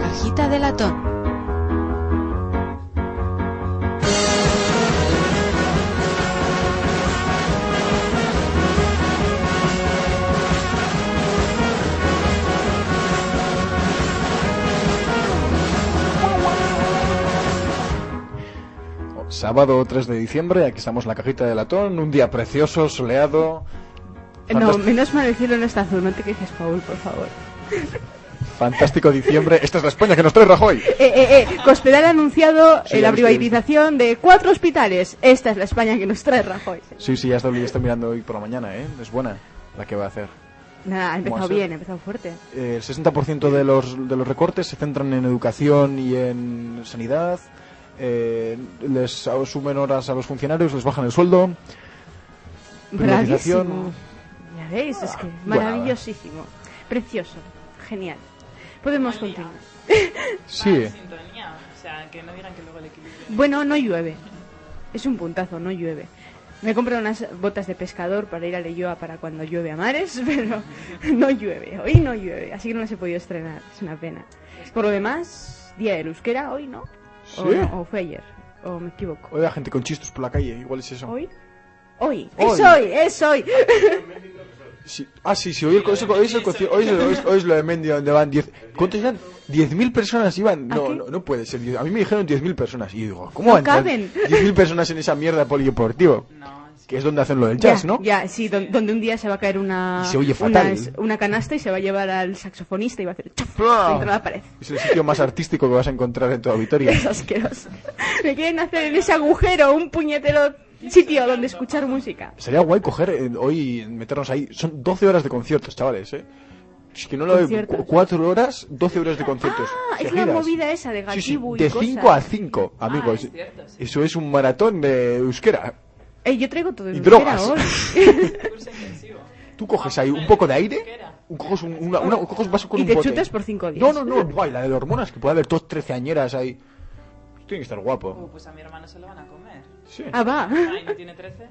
cajita de latón. Sábado 3 de diciembre, aquí estamos en la cajita de latón, un día precioso, soleado. No, menos mal el cielo no está azul, no te quejes, Paul, por favor. Fantástico diciembre. Esta es la España que nos trae Rajoy. Eh, eh, eh, Cospedal ha anunciado Sí, eh, la privatización de cuatro hospitales. Esta es la España que nos trae Rajoy. Sí, sí, ya está, ya está mirando hoy por la mañana, ¿eh? Es buena la que va a hacer. Nada, ha empezado bien, ha empezado fuerte. Eh, El 60% de los, de los recortes se centran en educación y en sanidad. Eh, les asumen horas a los funcionarios, les bajan el sueldo. Privatización. Bravísimo. Ya veis, es que maravillosísimo. Precioso. Genial. Podemos continuar. Sí. Sintonía, o sea, que no digan que luego el equilibrio. Bueno, no llueve. Es un puntazo, no llueve. Me compré unas botas de pescador para ir a Leyoa para cuando llueve a mares, pero no llueve. Hoy no llueve, así que no las he podido estrenar. Es una pena. Por lo demás, día del euskera, hoy no. O, ¿Sí? no, o fue ayer, o me equivoco. Hoy hay gente con chistos por la calle, igual es eso. ¿Hoy? Hoy, Hoy. es hoy, es hoy. Sí. Ah, sí, sí, hoy, el, hoy, es el- hoy es el hoy es el- hoy es- hoy es lo de Mendy donde van 10. ¿Cuántos eran? ¿10.000 personas iban? ¿A No, no, no puede ser. A mí me dijeron 10.000 personas. Y yo digo, ¿cómo No van a entrar caben. 10.000 personas en esa mierda polideportivo? No, es Que es donde hacen lo del jazz, ya, ¿no? Ya, sí, don- donde un día se va a caer una, Y se oye una, fatal. es- una canasta y se va a llevar al saxofonista y va a hacer chuf, contra la pared. Es el sitio más artístico que vas a encontrar en toda Vitoria. Es asqueroso. Me quieren hacer en ese agujero un puñetero sitio donde escuchar música. Sería guay coger eh, hoy, meternos ahí. Son 12 horas de conciertos, chavales, ¿eh? Es que no lo veo. Conciertos. 4 horas, 12 horas de conciertos. Ah, es la movida esa de Sí, sí, Gatibu y de cosas. 5 a 5, amigos. es cierto, sí. Eso es un maratón de euskera. Eh, yo traigo todo Y euskera drogas. hoy. Tú coges ahí un poco de aire, un, coges un, una, una- coges vas con Y un te bote. chutas por cinco días. No, no, no, guay, la de hormonas, que puede haber dos treceañeras ahí. Tiene que estar guapo. Uh, pues a mi hermano se lo van a comer. Sí. Ah, va. Ay, ¿no tiene 13?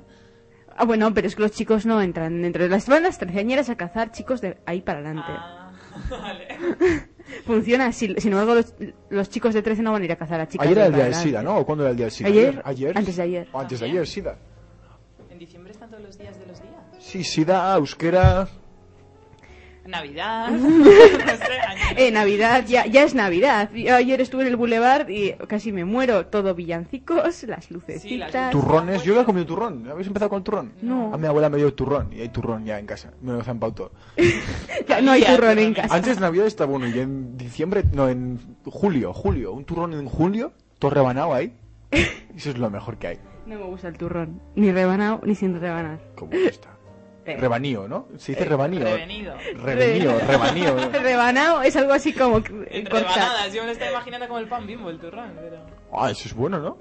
Ah, bueno, pero es que los chicos no entran dentro de las bandas treceañeras a cazar chicos de ahí para adelante. Ah, vale. Funciona así. Sin embargo, los, los chicos de 13 no van a ir a cazar a chicas Ayer de era el día del SIDA. ¿no? ¿O cuándo era el día del SIDA? ¿Ayer? ¿Ayer? Antes de ayer. O antes de ayer, SIDA. ¿En diciembre están todos los días de los días? Sí, SIDA, euskera... Navidad. no sé, año Eh, Navidad, ya, ya es Navidad. Yo ayer estuve en el boulevard y casi me muero. Todo villancicos, las lucecitas. Turrones, yo había comido turrón. ¿Habéis empezado con el turrón? No. A mi abuela me dio turrón y hay turrón ya en casa. Me lo zampado todo. Ya no hay turrón en casa. Antes de Navidad está bueno y en diciembre, no, en julio, julio. Un turrón en julio, todo rebanado ahí. Eso es lo mejor que hay. No me gusta el turrón. Ni rebanado ni sin rebanar. ¿Cómo que está? Eh. Rebanío, ¿no? Se dice rebanío. Revenido. Rebanío, rebanío. Rebanado es algo así como rebanadas, yo me lo estaba imaginando como el pan bimbo, el turrón, pero... Ah, eso es bueno, ¿no?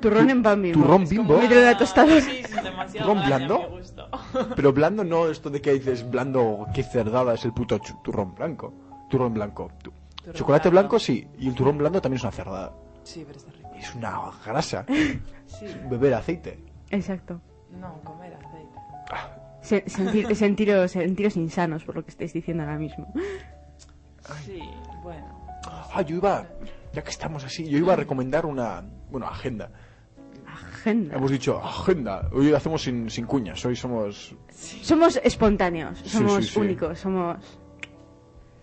Turrón en pan bimbo. Turrón bimbo. Medio de la tostadora. Sí, sí, demasiado ¿Turrón blando? Pero blando no esto de que dices blando, qué cerdada es el puto turrón blanco. Turrón blanco. Tu- Turrón Chocolate blanco sí, y el turrón blando también es una cerdada. Sí, pero está rico. Es una grasa. Sí. Beber aceite. Exacto. No, comer aceite. Se- sentir- sentiros, sentiros insanos por lo que estáis diciendo ahora mismo. Sí, bueno. Ah, yo iba, ya que estamos así, yo iba a recomendar una, bueno, agenda. Agenda. Hemos dicho agenda. Hoy lo hacemos sin, sin cuñas, hoy somos... Somos espontáneos, Sí, somos sí, sí. únicos, somos...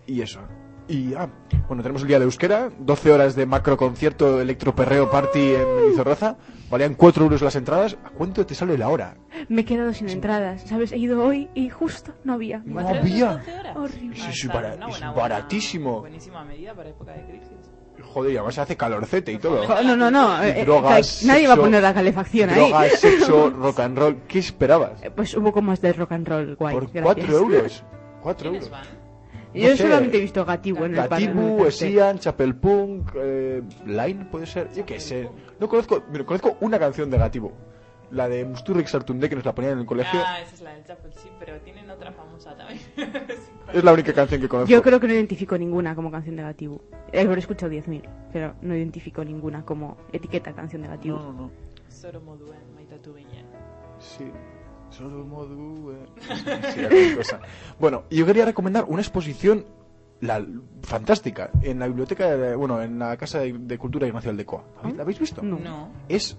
Y eso. Y, ah, bueno, tenemos el día de euskera, 12 horas de macro concierto electroperreo party en Mendizorroza. Valían 4 euros las entradas. ¿A cuánto te sale la hora? Me he quedado sin entradas, ¿sabes? He ido hoy y justo no había. No ¿Cuatro había. Horrible. Sí, sí, bara- una es buena- baratísimo. Buenísima medida para época de crisis. Joder, y además se hace calorcete y todo. No, no, no. Eh, eh, drogas, nadie va a poner la calefacción ahí. Drogas, sexo, rock and roll. ¿Qué esperabas? Eh, Pues un poco más de rock and roll, guay. Por gracias. 4 euros. 4 ¿Quiénes euros. van? Yo No sé. solamente he visto Gatibu en el el Gatibu, cartel. Esian, Chapel Punk, eh, Line, puede ser. Yo qué sé. No conozco, mira, conozco una canción de Gatibu. La de Musturrik Sartunde que nos la ponían en el colegio. Ah, esa es la del Chapel, sí, pero tienen otra famosa también. Es la única canción que conozco. Yo creo que no identifico ninguna como canción de Gatibu. Eh, Habré escuchado 10.000, pero no identifico ninguna como etiqueta canción de Gatibu. No, no, no. Maitatu. Sí. Solo eh. Sí, cosa. Bueno, yo quería recomendar una exposición la fantástica en la biblioteca, de- bueno, en la Casa de, de Cultura Ignacio Aldecoa. ¿Habéis- ¿La habéis visto? No. No. Es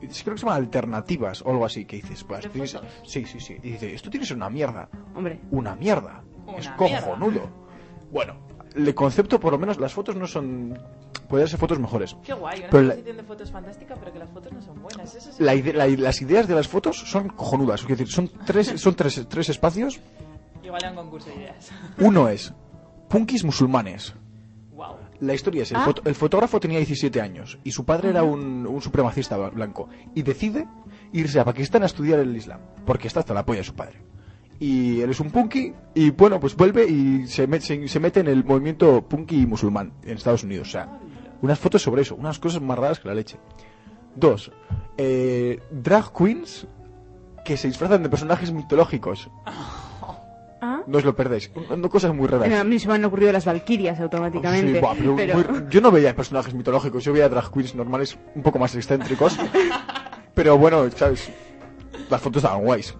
creo que se llama alternativas o algo así que dices, pues, sí, sí, sí. Y dice, esto tiene que ser una mierda. Hombre, Una mierda. Una es mierda. cojonudo. Bueno, el concepto por lo menos las fotos no son pueden ser fotos mejores. Qué guay, una la- de fotos fantástica, pero que las fotos no son buenas. Eso sí La que- ide- la- las ideas de las fotos son cojonudas, es decir, son tres son tres, tres espacios. Igual un concurso de ideas. Uno es punkis musulmanes. wow. La historia es, el, Ah. el fotógrafo tenía 17 años y su padre era un, un supremacista blanco y decide irse a Pakistán a estudiar el Islam, porque está hasta la polla de su padre. Y él es un punky y bueno, pues vuelve y se, met- se, se mete en el movimiento punky musulmán en Estados Unidos. O sea, unas fotos sobre eso, unas cosas más raras que la leche. Dos, eh, drag queens que se disfrazan de personajes mitológicos. ¿ah? No os lo perdéis. No, cosas muy raras. A mí se me han ocurrido las valquirias automáticamente. Sí, buah, pero pero- muy- yo no veía personajes mitológicos, yo veía drag queens normales un poco más excéntricos. pero bueno, ¿sabes? Las fotos estaban guays.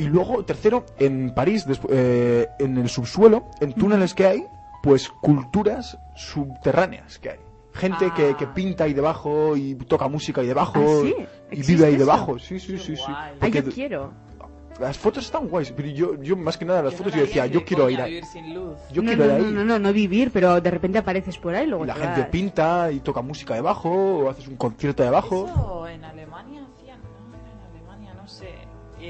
Y luego, tercero, en París, eh, en el subsuelo, en túneles que hay, pues culturas subterráneas que hay. Gente Ah. que, que pinta ahí debajo y toca música ahí debajo ¿Ah, sí? y ¿Existe vive ahí eso? debajo. Sí, sí, Qué sí, sí. Ay, yo quiero. las fotos están guays, pero yo, yo más que nada las Yo fotos no yo decía, yo quiero ir ahí. vivir sin luz. Yo no, quiero no, ir no, ahí. no, no, no vivir, pero de repente apareces por ahí y luego Y la te gente vas. pinta y toca música debajo, o haces un concierto debajo. Eso en Alemania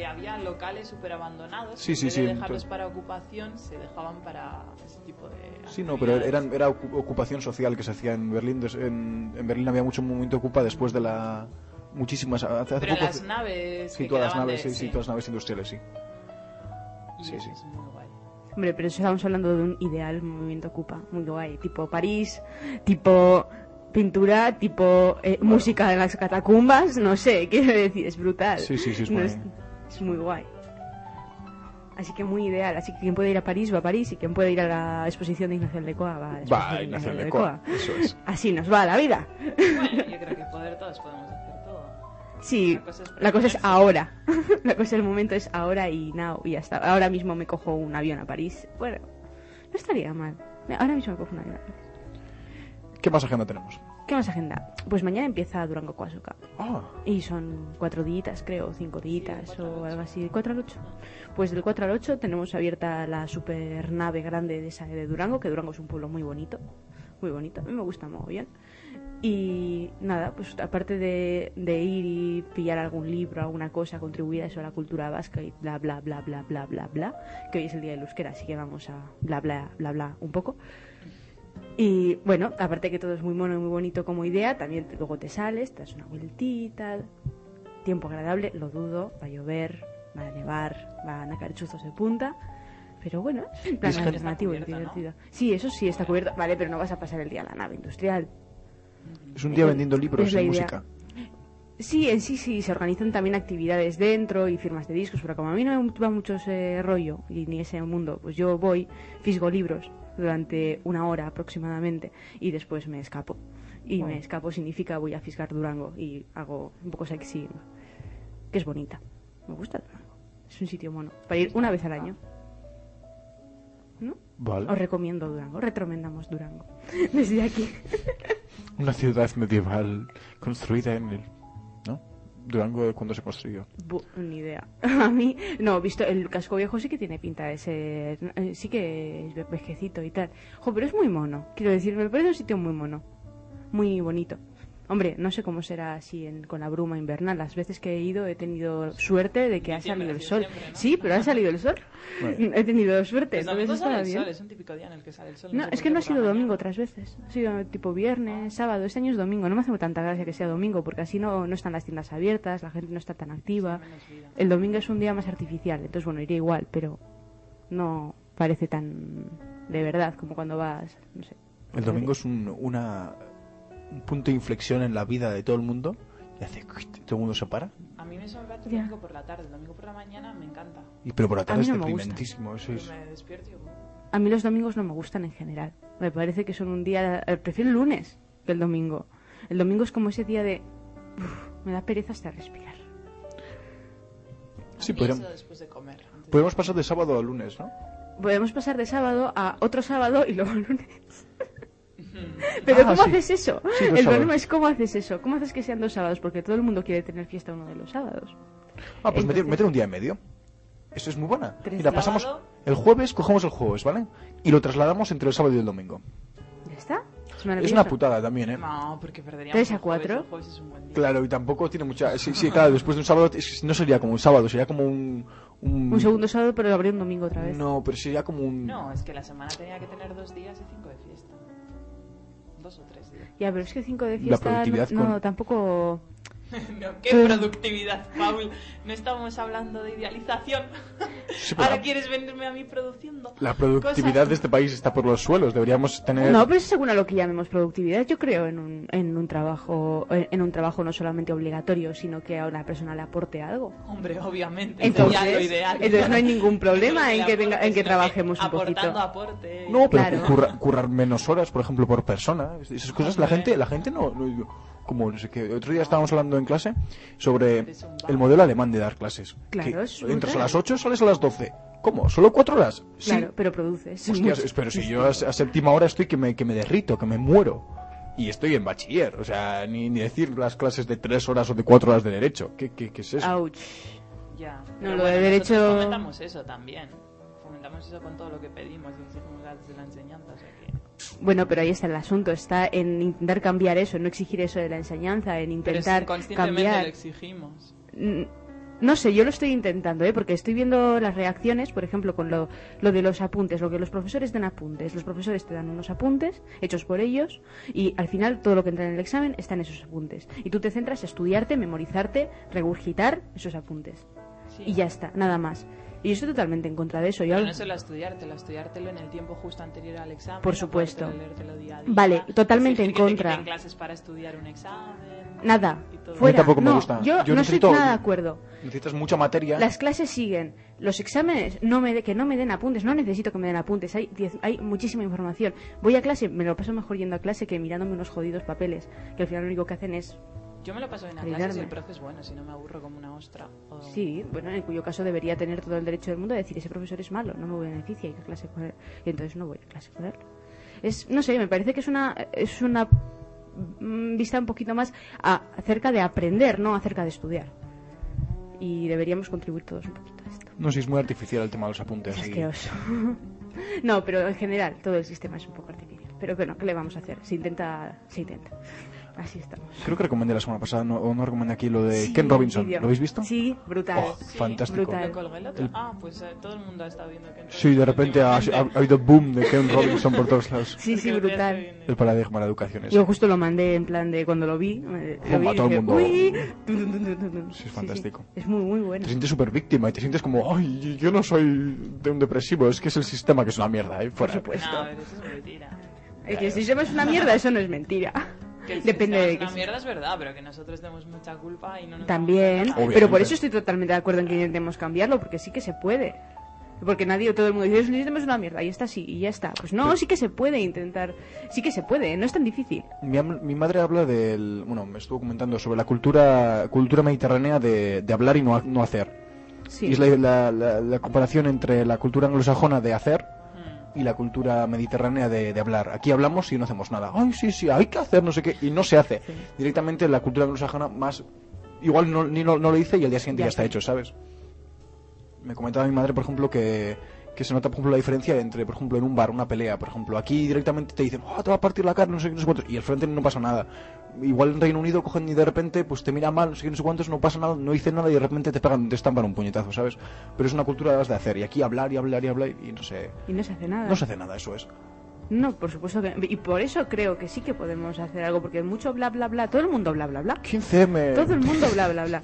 Había locales súper abandonados. Sí, de dejarlos para ocupación, se dejaban para ese tipo de. Sí, no, pero eran, era ocu- ocupación social que se hacía en Berlín. En, en Berlín había mucho movimiento ocupa después de la... Muchísimas... Hace, hace Pero poco- las naves. Sí, que todas las naves, de- sí, sí, todas las naves industriales, sí. Y sí, sí. es muy guay. Hombre, pero eso estamos hablando de un ideal movimiento ocupa, muy guay, tipo París, tipo pintura, tipo eh, música de las catacumbas, no sé, quiero decir, es brutal. Sí, sí, sí, es No muy- es, es muy guay. Así que muy ideal, así que quien puede ir a París va a París y quien puede ir a la exposición de Ignacio Aldecoa va a la exposición Va, de Ignacio Ignacio Aldecoa, eso es. Así nos va la vida. Bueno, yo creo que poder todos podemos hacer todo. Sí, La cosa es la cosa es ahora. la cosa el momento es ahora y now y ya está. Ahora mismo me cojo un avión a París. Bueno, no estaría mal. Ahora mismo me cojo un avión a París. ¿Qué más agenda tenemos? ¿Qué más agenda? Pues mañana empieza Durango Coazuca. Ah, Y son cuatro días, creo, cinco al o algo así. ¿De cuatro al ocho? Pues del 4 al 8 tenemos abierta la super nave grande de esa de Durango, que Durango es un pueblo muy bonito. Muy bonito. A mí me gusta mogollón. Y nada, pues aparte de, de ir y pillar algún libro, alguna cosa, contribuir a eso a la cultura vasca y bla, bla, bla, bla, bla, bla, bla, que hoy es el día del euskera, así que vamos a bla, bla, bla, bla un poco. Y bueno, aparte que todo es muy mono y muy bonito como idea, también luego te sales, te das una vueltita, tiempo agradable, lo dudo, va a llover, va a nevar, van a caer chuzos de punta. Pero bueno, es un plan Es alternativo y divertido. Sí, eso sí está cubierto. Vale, pero no vas a pasar el día en la nave industrial. es un día Eh, vendiendo libros y música. Sí, en sí, sí, se organizan también actividades dentro y firmas de discos, pero como a mí no me va mucho ese rollo y ni ese mundo, pues yo voy, fisgo libros durante una hora aproximadamente y después me escapo. Y me escapo significa voy a fisgar Durango y hago un poco sexy, que es bonita. Me gusta Durango. Es un sitio mono. Para ir una vez al año. ¿No? Vale. Os recomiendo Durango, retromendamos Durango. Desde aquí. Una ciudad medieval construida en el... Durango, cuando se construyó? Ni idea. A mí, no, visto el casco viejo sí que tiene pinta de eh, Sí que es ve- vejecito y tal. Pero es muy mono. Quiero decir, me parece un sitio muy mono. Muy bonito. Hombre, no sé cómo será así en- con la bruma invernal. Las veces que he ido he tenido suerte de que ha salido el sol. siempre, ¿no? Sí, pero ha salido el sol. Bueno. He tenido suerte. Sale el bien. sol, es un típico día en el que sale el sol. No, sé es que no ha sido domingo otras veces. Ha sido tipo viernes, sábado. Este año es domingo. No me hace tanta gracia que sea domingo porque así no, no están las tiendas abiertas, la gente no está tan activa. El domingo es un día más artificial, entonces bueno, iría igual, pero no parece tan de verdad como cuando vas, no sé. El domingo es un, una, un punto de inflexión en la vida de todo el mundo y hace... Todo el mundo se para. A mí me sorprende el domingo por la tarde. El domingo por la mañana me encanta. Y, pero por la tarde es no me gusta. deprimentísimo. Eso es... me despierto y A mí los domingos no me gustan en general. Me parece que son un día, eh, prefiero el lunes que el domingo. El domingo es como ese día de uf, me da pereza hasta respirar. Sí, eso después de comer. antes de- podemos pasar de sábado a lunes, ¿no? podemos pasar de sábado a otro sábado y luego lunes. Pero Ah, ¿cómo sí. haces eso? Sí, el problema sábados. es cómo haces eso. ¿Cómo haces que sean dos sábados? Porque todo el mundo quiere tener fiesta uno de los sábados. Ah, pues meter, Entonces- meter un día en medio. Eso es muy buena. Mira, días. pasamos el jueves, cogemos el jueves, ¿vale? Y lo trasladamos entre el sábado y el domingo. ¿Ya está? Es una putada también, ¿eh? No, porque perderíamos Tres a el jueves, cuatro. el jueves es un buen día. Claro, y tampoco tiene mucha... Sí, sí, claro, después de un sábado no sería como un sábado, sería como un... Un, Un segundo sábado, pero habría un domingo otra vez. No, pero sería como un... No, es que la semana tenía que tener dos días y cinco de fiesta. Dos o tres días. Ya, pero es que cinco de La fiesta... productividad no, con- no, tampoco... No, qué productividad, Paul. No estamos hablando de idealización. Sí, Ahora la- quieres venirme a mí produciendo. La productividad cosas. de este país está por los suelos. Deberíamos tener... No, pero es según a lo que llamemos productividad. Yo creo en un, en un trabajo en, un trabajo no solamente obligatorio, sino que a una persona le aporte algo. Hombre, obviamente. Entonces, sería lo ideal. entonces no hay ningún problema No en que, aporte, en que trabajemos un aportando poquito. aporte. No, pero Claro. curra- currar menos horas, por ejemplo, por persona. Esas cosas la gente, la gente no, no- como no sé qué. Otro día estábamos hablando en clase sobre el modelo alemán de dar clases. Claro, Que es entras a las 8, sales a las 12. ¿Cómo? ¿Solo cuatro horas? Sí. Claro, pero produces. Hostias, mucho. pero si yo a, a séptima hora estoy que me, que me derrito, que me muero. Y estoy en bachiller, o sea, ni, ni decir las clases de tres horas o de cuatro horas de derecho. ¿Qué, qué, qué es eso? Ouch. Ya. No, Pero lo bueno, de derecho- fomentamos eso también. Fomentamos eso con todo lo que pedimos y exigimos desde la enseñanza. O sea que... Bueno, pero ahí está el asunto. Está en intentar cambiar eso, en no exigir eso de la enseñanza, en intentar cambiar. lo exigimos. Mm, No sé, yo lo estoy intentando, ¿eh? porque estoy viendo las reacciones, por ejemplo, con lo, lo de los apuntes, lo que los profesores den apuntes. Los profesores te dan unos apuntes hechos por ellos y al final todo lo que entra en el examen está en esos apuntes. Y tú te centras en estudiarte, memorizarte, regurgitar esos apuntes. Sí. Y ya está, nada más. Y yo estoy totalmente en contra de eso. Yo Pero no solo estudiártelo, estudiártelo en el tiempo justo anterior al examen. Por supuesto. podértelo leértelo día a día, Vale, totalmente en contra. clases para estudiar un examen. Nada, fuera. tampoco me no, gusta. Yo, Yo no necesito- estoy nada de acuerdo. Necesitas mucha materia. Las clases siguen. Los exámenes, no me de- que no me den apuntes. No necesito que me den apuntes. Hay, diez- hay muchísima información. Voy a clase, me lo paso mejor yendo a clase que mirándome unos jodidos papeles. Que al final lo único que hacen es. Yo me lo paso bien a Olvidarme. y el profe es bueno, si no me aburro como una ostra. O- Sí, bueno, en cuyo caso debería tener todo el derecho del mundo de decir ese profesor es malo, no me beneficia a clase con él. Y entonces no voy a clase con él. Es, no sé, me parece que es una, es una mm, vista un poquito más a- acerca de aprender, no acerca de estudiar. Y deberíamos contribuir todos un poquito a esto. No sé, es muy artificial el tema de los apuntes. Es y- asqueroso. no, pero en general todo el sistema es un poco artificial. Pero bueno, ¿qué le vamos a hacer? Se intenta, se intenta. Así estamos. Creo que recomendé la semana pasada, no, o no recomendé aquí lo de Sí, Ken Robinson. ¿Lo habéis visto? Sí, brutal. Oh, Sí, fantástico. brutal. ¿Lo colgué el otro? El- Ah, pues eh, todo el mundo ha estado viendo que Sí, de repente ha, ha- ha habido boom de Ken Robinson por todos lados. Sí, sí, brutal. El paradigma de la educación es. Yo justo lo mandé en plan de cuando lo vi. eh, Lo vi a todo el mundo. "Uy". Sí, es fantástico. Es muy, muy bueno. Te sientes súper víctima y te sientes como, ay, yo no soy de un depresivo, es que es el sistema que es una mierda, ¿eh? Por Fuera. supuesto. No, eso es mentira. Es que si sistema es una mierda, eso no es mentira. Que Depende de que mierda es verdad, pero que nosotros tenemos mucha culpa y no nos También. Pero por eso estoy totalmente de acuerdo en que intentemos cambiarlo, porque sí que se puede. Porque nadie, todo el mundo dice, el sistema es una mierda, y está así, y ya está. Pues no, sí que se puede intentar. Sí que se puede, no es tan difícil. Mi, madre habla del. Bueno, me estuvo comentando sobre la cultura cultura mediterránea de, de hablar y no, no hacer. Sí. Y es la, la- la- la comparación entre la cultura anglosajona de hacer. Y la cultura mediterránea de, de hablar. Aquí hablamos y no hacemos nada. Ay, sí, sí, hay que hacer no sé qué. Y no se hace. Sí. Directamente la cultura anglosajona más... Igual no, ni no, no lo dice y al día siguiente Ya ya, está está. hecho, ¿sabes? Me comentaba mi madre, por ejemplo, que, que se nota, por ejemplo, la diferencia entre, por ejemplo, en un bar, una pelea, por ejemplo. Aquí directamente te dicen, oh, te va a partir la cara, no sé qué, no sé cuántos. Y al frente no pasa nada. Igual en Reino Unido cogen y de repente, pues te mira mal, no sé qué, no sé cuántos, no pasa nada, no dicen nada y de repente te pegan, te estampan un puñetazo, ¿sabes? Pero es una cultura de las de hacer. Y aquí hablar y hablar y hablar y no sé... Y no se hace nada. No se hace nada, eso es. No, por supuesto que. Y por eso creo que sí que podemos hacer algo, porque mucho bla bla bla, todo el mundo bla bla bla. 15M. Todo el mundo bla bla bla.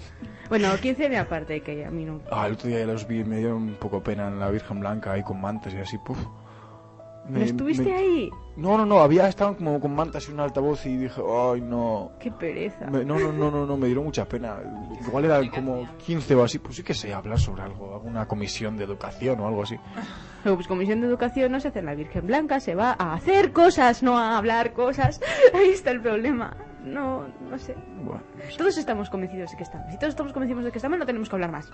Bueno, 15 de aparte, que a mí no. Ah, el otro día ya los vi y me dieron un poco pena en la Virgen Blanca ahí con mantas y así, puf. ¿No estuviste ahí? No, no, no, había, estaban como con mantas y un altavoz y dije, ay, no. Qué pereza. Me- no, no, no, no, no, me dieron mucha pena. Igual eran como 15 o así, pues sí que sé hablar sobre algo, alguna comisión de educación o algo así. Luego, pues comisión de educación no se hace en la Virgen Blanca, se va a hacer cosas, no a hablar cosas. Ahí está el problema. No, no sé. Bueno, Todos estamos convencidos de que estamos. Si todos estamos convencidos de que estamos, no tenemos que hablar más.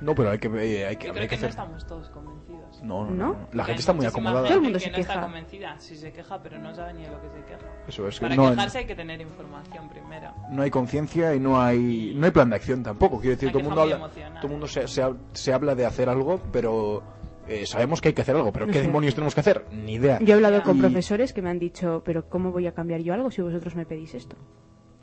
No, pero hay que, eh, hay que, Yo creo que que no hacer. estamos todos convencidos. No, no, ¿No? no, La gente hay está muy acomodada. Todo el gente mundo que se no está queja. convencida. Sí se queja, pero no sabe ni de lo que se queja. Eso es que Para no, quejarse hay que tener información primero. no hay conciencia y no hay no hay plan de acción tampoco. Quiero decir, todo el mundo habla, emocional. todo el mundo se, se, se habla de hacer algo, pero eh, sabemos que hay que hacer algo. Pero No ¿qué sé. demonios tenemos que hacer? Ni idea. Yo he hablado con Y- profesores que me han dicho, pero ¿cómo voy a cambiar yo algo si vosotros me pedís esto?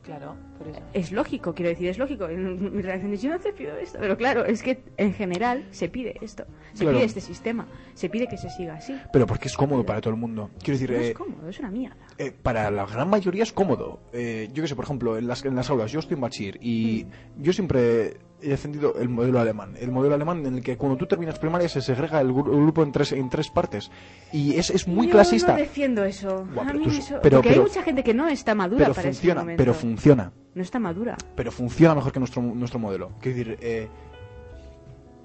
Claro, por eso. Es lógico, quiero decir, es lógico. En Mi reacción es, yo no te pido esto. Pero claro, es que en general se pide esto. Se Claro. pide este sistema. Se pide que se siga así. Pero porque es cómodo para todo el mundo. Quiero decir, No eh, es cómodo, es una mierda. Eh, para la gran mayoría es cómodo. Eh, yo que sé, por ejemplo, en las, en las aulas, yo estoy en bachiller y yo siempre he defendido el modelo alemán. El modelo alemán en el que cuando tú terminas primaria se segrega el, gru- el grupo en tres, en tres partes. Y es, es muy Yo clasista. no defiendo eso. Buah, a pero mí tú- eso- pero- porque pero- hay mucha gente que no está madura pero para ese funciona, momento. pero funciona. No está madura. Pero funciona mejor que nuestro, nuestro modelo. Quiero decir, eh,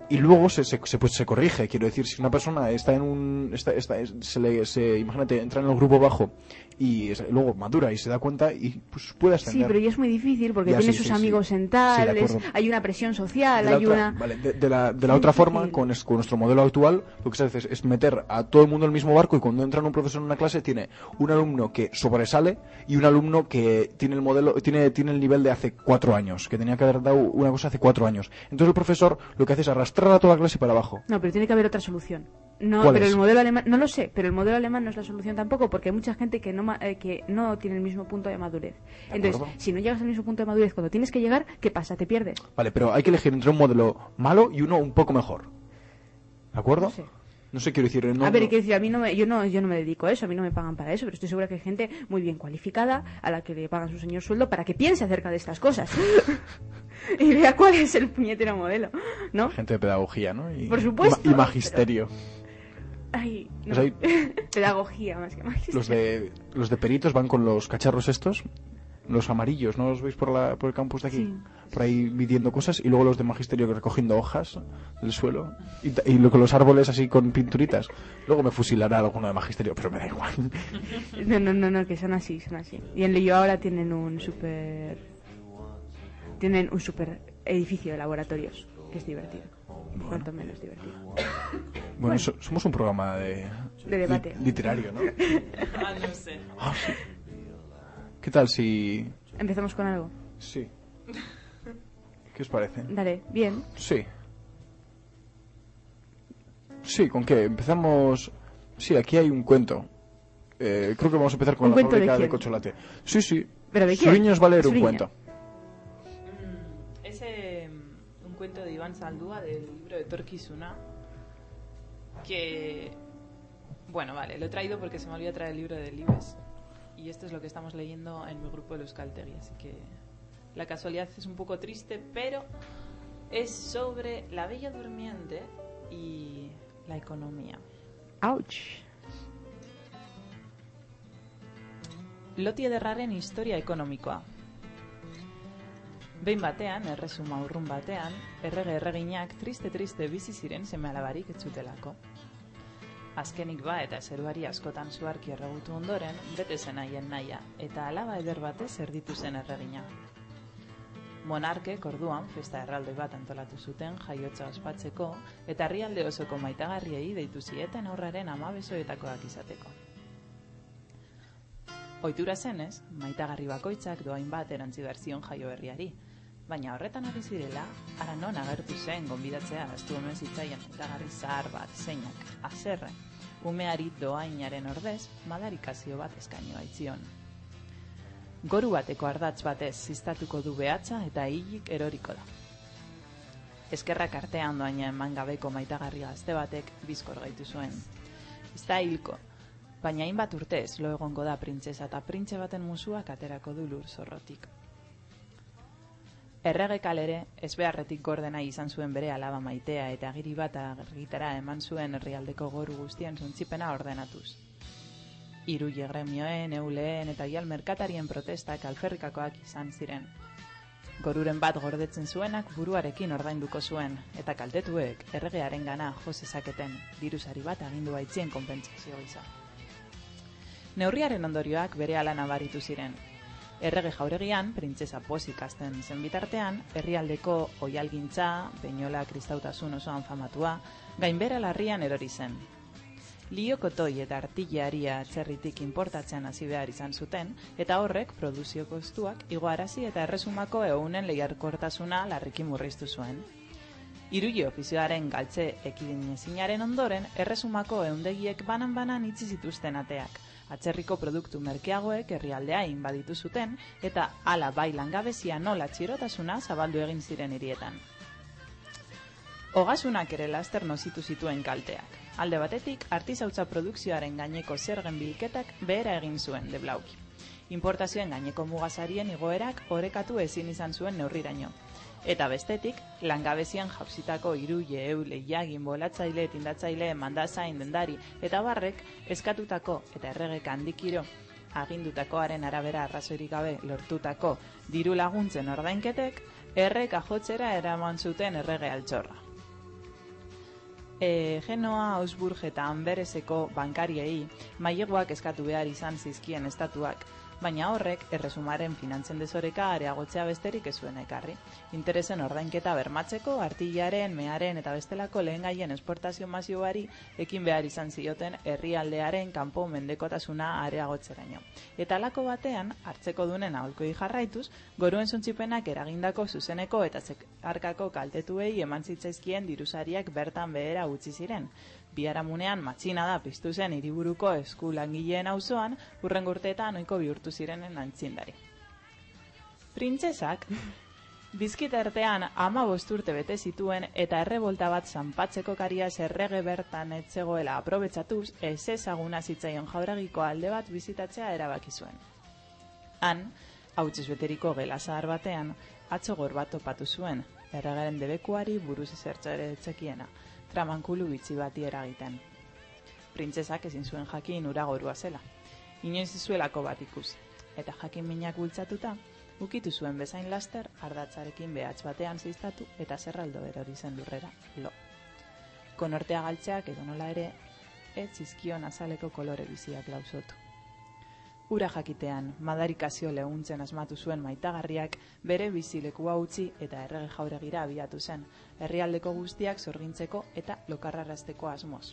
y luego se, se, se, pues, se corrige. Quiero decir, si una persona está en un. Está, está, se le, se, imagínate, entra en el grupo bajo y luego madura y se da cuenta y pues puede Sí, ascender. pero ya es muy difícil porque Ya, tiene sí, sus sí, sí. amigos en Sí, hay una presión social, de la, hay otra, una... vale, de, de la, de la otra forma, con, es- con nuestro modelo actual, lo que se hace es, es meter a todo el mundo en el mismo barco y cuando entra un profesor en una clase tiene un alumno que sobresale y un alumno que tiene el modelo, tiene, tiene el nivel de hace cuatro años, que tenía que haber dado una cosa hace cuatro años. Entonces el profesor lo que hace es arrastrar a toda la clase para abajo. No, pero tiene que haber otra solución. No, ¿Cuál pero es? el modelo alemán, no lo sé, pero el modelo alemán no es la solución tampoco porque hay mucha gente que no, eh, que no tiene el mismo punto de madurez. Entonces, si no llegas al mismo punto de madurez cuando tienes que llegar, ¿qué pasa? Te pierdes. Vale, pero hay que elegir entre un modelo malo y uno un poco mejor. ¿De acuerdo? No sé. No sé, quiero decir, no, a ver, no- quiero decir, a mí no me, yo no, yo no me dedico a eso, a mí no me pagan para eso, pero estoy segura que hay gente muy bien cualificada a la que le pagan su señor sueldo para que piense acerca de estas cosas y vea cuál es el puñetero modelo, ¿no? gente de pedagogía, ¿no? Y, Por supuesto, Y, ma- y magisterio. Ay, no. Pues hay- pedagogía más que magisterio. Los de, los de peritos van con los cacharros estos, los amarillos, ¿no los veis por, la, por el campus de aquí? Sí. Por ahí midiendo cosas y luego los de magisterio recogiendo hojas del suelo y, lo con los árboles así con pinturitas. Luego me fusilará alguno de magisterio, pero me da igual. No, no, no, no, que son así, son así. Y en Lillo ahora tienen un super... Tienen un super edificio de laboratorios, que es divertido. Cuanto menos divertido. Bueno, so- somos un programa de, De debate. li- literario, ¿no? Ah, no sé. Ah, sí. ¿Qué tal si... Empezamos con algo. Sí. ¿Qué os parece? Dale, bien. Sí. Sí, ¿con qué? Empezamos... Sí, aquí hay un cuento. Eh, creo que vamos a empezar con ¿Un la de fábrica de, quién? Cocholate. Sí, sí. ¿Pero de quién? Sueños va a leer un Suriña. cuento. Mm, Es eh, un cuento de Iván Saldúa del libro de Torquisuna. Que. Bueno, vale, lo he traído porque se me olvidó traer el libro de Libes. Y esto es lo que estamos leyendo en mi grupo de los Caltegui. Así que la casualidad es un poco triste, pero es sobre la bella durmiente y la economía. Ouch. Loti ederraren historia ekonomikoa. Behin batean, erresuma urrun batean, errege erreginak triste-triste bizi ziren seme alabarik etzutelako. Azkenik ba eta zeruari askotan zuarki erregutu ondoren, bete zen haien naia, eta alaba eder batez erditu zen erregina. Monarkek orduan festa erraldoi bat antolatu zuten jaiotza ospatzeko eta herrialde osoko maitagarriei deitu zieten aurraren amabesoetakoak izateko. Ohitura zenez, maitagarri bakoitzak doain bat erantzi behar zion jaio berriari, baina horretan ari zirela, ara non agertu zen gonbidatzea astu omen zitzaien maitagarri zahar bat zeinak, azerre, umeari doainaren ordez, madarikazio bat eskaini baitzion. Goru bateko ardatz batez ziztatuko du behatza eta hilik eroriko da. Eskerrak artean doaina eman gabeko maitagarri gazte batek bizkor gaitu zuen. Ez da hilko, baina hainbat urtez lo egongo da printzesa eta printze baten musuak aterako du lur zorrotik. Errege kalere, ez beharretik gordena izan zuen bere alaba maitea eta agiri bat argitara eman zuen herrialdeko goru guztien zontzipena ordenatuz. Hiru gremioen, euleen eta ial merkatarien protestak alferrikakoak izan ziren. Goruren bat gordetzen zuenak buruarekin ordainduko zuen, eta kaltetuek erregearen gana jo zezaketen dirusari bat agindu baitzien konpentsazio gisa. Neurriaren ondorioak bere ala nabaritu ziren. Errege jauregian, printzesa pozik ikasten zen bitartean, herrialdeko oialgintza, peinola kristautasun osoan famatua, gainbera larrian erori zen. Liokotoi eta artillearia txerritik importatzen hasi behar izan zuten, eta horrek produzio kostuak igoarazi eta erresumako eunen lehiarkortasuna larriki murriztu zuen. Irugi ofizioaren galtze ekidinezinaren ondoren, erresumako eundegiek banan-banan itzi zituzten ateak, atzerriko produktu merkeagoek herrialdea inbaditu zuten eta hala bai langabezia nola txirotasuna zabaldu egin ziren hirietan. Ogasunak ere laster nozitu zituen kalteak. Alde batetik, artizautza produkzioaren gaineko zergen bilketak behera egin zuen de blauki. Importazioen gaineko mugazarien igoerak orekatu ezin izan zuen neurriraino, Eta bestetik, langabezian jauzitako iru jeu lehiagin bolatzaile, tindatzaile, mandazain, dendari, eta barrek eskatutako eta erregek handikiro agindutakoaren arabera arrazoirik gabe lortutako diru laguntzen ordainketek, errek ajotzera eraman zuten errege altxorra. E, Genoa, Ausburg eta Ambereseko bankariei maileguak eskatu behar izan zizkien estatuak, baina horrek erresumaren finantzen desoreka areagotzea besterik ez zuen ekarri. Interesen ordainketa bermatzeko, artillaren, mearen eta bestelako lehen gaien esportazio mazioari ekin behar izan zioten herrialdearen kanpo mendekotasuna areagotzeraino. Eta lako batean, hartzeko dunen aholko jarraituz, goruen zuntzipenak eragindako zuzeneko eta zekarkako kaltetuei eman zitzaizkien dirusariak bertan behera utzi ziren biharamunean matxina da piztu zen hiriburuko esku langileen auzoan urren urteetan oiko bihurtu zirenen antzindari. Printzesak, bizkita artean ama bosturte bete zituen eta errebolta bat zanpatzeko karia zerrege bertan etzegoela aprobetsatuz ez ezaguna zitzaion jauragiko alde bat bizitatzea erabaki zuen. Han, hau beteriko gela zahar batean, atzo bat topatu zuen, erregaren debekuari buruz ezertzare etzekiena, tramankulu bitzi bati eragiten. Printzesak ezin zuen jakin ura gorua zela. Inoiz zuelako bat ikusi. Eta jakin minak bultzatuta, ukitu zuen bezain laster, ardatzarekin behatz batean ziztatu eta zerraldo erori zen lurrera, lo. Konortea galtzeak edo nola ere, ez zizkion azaleko kolore biziak lausotu. Ura jakitean, madarikazio lehuntzen asmatu zuen maitagarriak bere bizilekua utzi eta errege jauregira abiatu zen, herrialdeko guztiak zorgintzeko eta lokarrarazteko asmoz.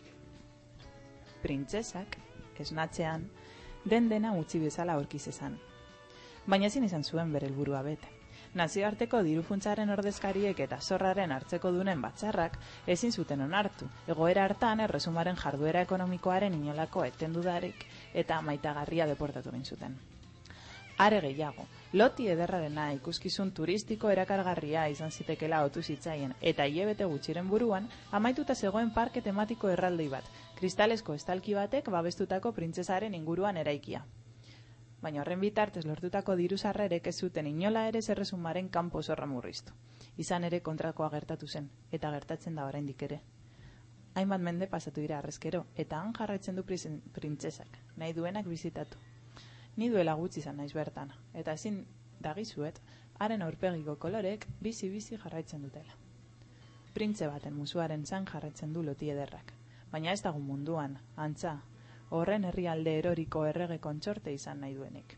Printzesak, esnatzean, den dena utzi bezala aurkiz esan. Baina ezin izan zuen bere helburua bete. Nazioarteko dirufuntzaren ordezkariek eta zorraren hartzeko dunen batzarrak ezin zuten onartu. Egoera hartan erresumaren jarduera ekonomikoaren inolako etendudarik eta maitagarria deportatu egin zuten. Are gehiago, loti ederrarena ikuskizun turistiko erakargarria izan zitekela otu zitzaien eta hilebete gutxiren buruan amaituta zegoen parke tematiko erraldei bat, kristalesko estalki batek babestutako printzesaren inguruan eraikia. Baina horren bitartez lortutako diru sarrerek ez zuten inola ere zerresumaren kanpo zorra murriztu. Izan ere kontrakoa gertatu zen, eta gertatzen da oraindik ere hainbat mende pasatu dira arrezkero, eta han jarraitzen du printzesak, nahi duenak bizitatu. Ni duela gutxi izan naiz bertan, eta ezin dagizuet, haren aurpegiko kolorek bizi-bizi jarraitzen dutela. Printze baten musuaren zan jarraitzen du loti ederrak, baina ez dago munduan, antza, horren herrialde eroriko errege kontsorte izan nahi duenik.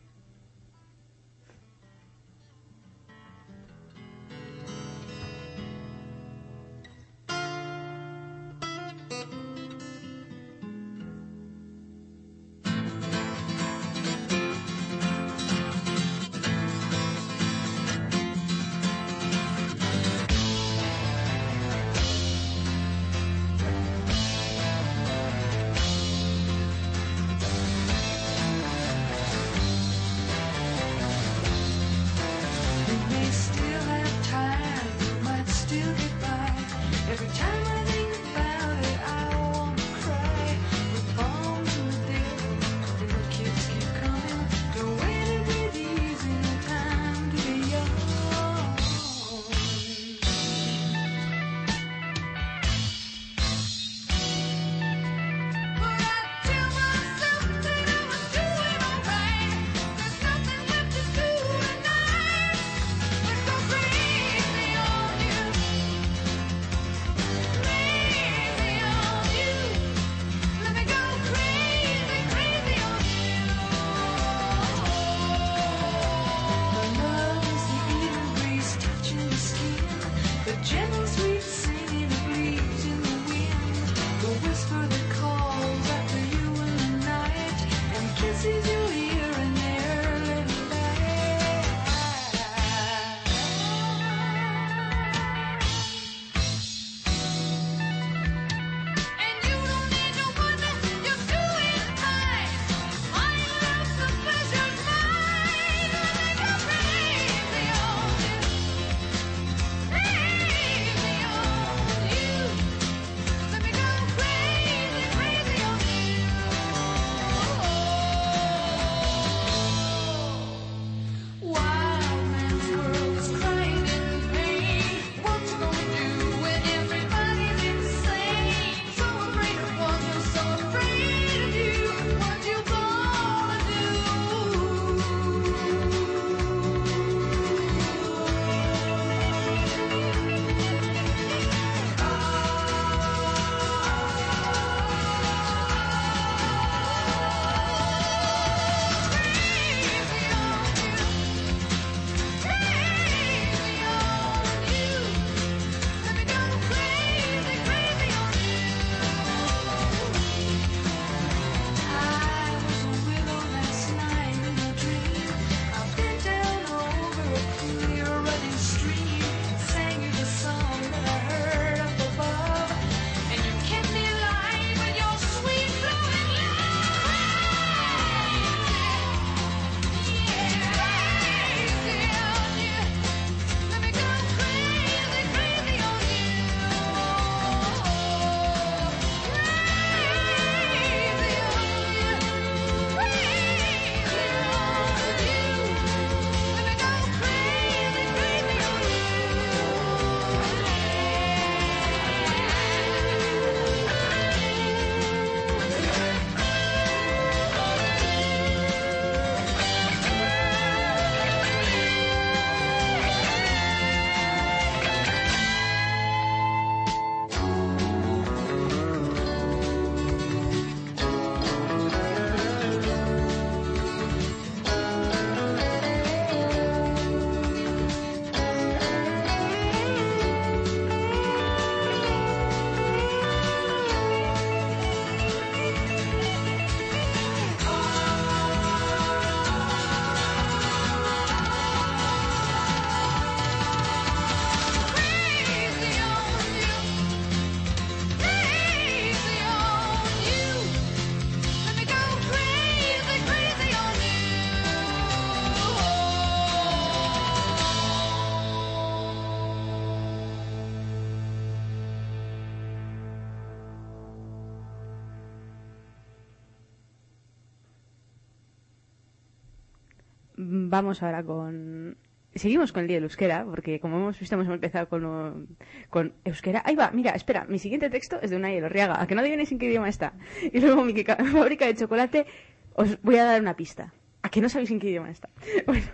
Vamos ahora con... Seguimos con el día del euskera, porque como hemos visto hemos empezado con, con euskera. Ahí va, mira, espera, mi siguiente texto es de una Elorriaga, a que no adivinéis en qué idioma está. Y luego mi ca- fábrica de chocolate, os voy a dar una pista. A que no sabéis en qué idioma está. Bueno,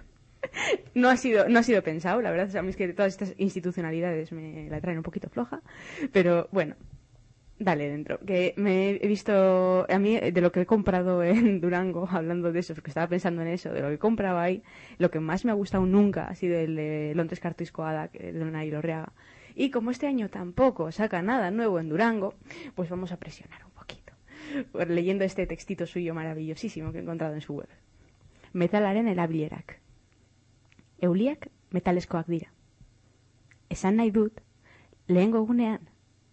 no ha sido, no ha sido pensado, la verdad, a mí es que todas estas institucionalidades me la traen un poquito floja, pero bueno, Dale, dentro. Que me he visto, a mí, de lo que he comprado en Durango, hablando de eso, porque estaba pensando en eso, de lo que he comprado ahí, lo que más me ha gustado nunca ha sido el de Londres Cartiscoada, de una Lorreaga. Y como este año tampoco saca nada nuevo en Durango, pues vamos a presionar un poquito. Pues leyendo este textito suyo maravillosísimo que he encontrado en su web. Metalaren erabilerak. Euliak metaleskoak dira. Esan nahi dut, egunean,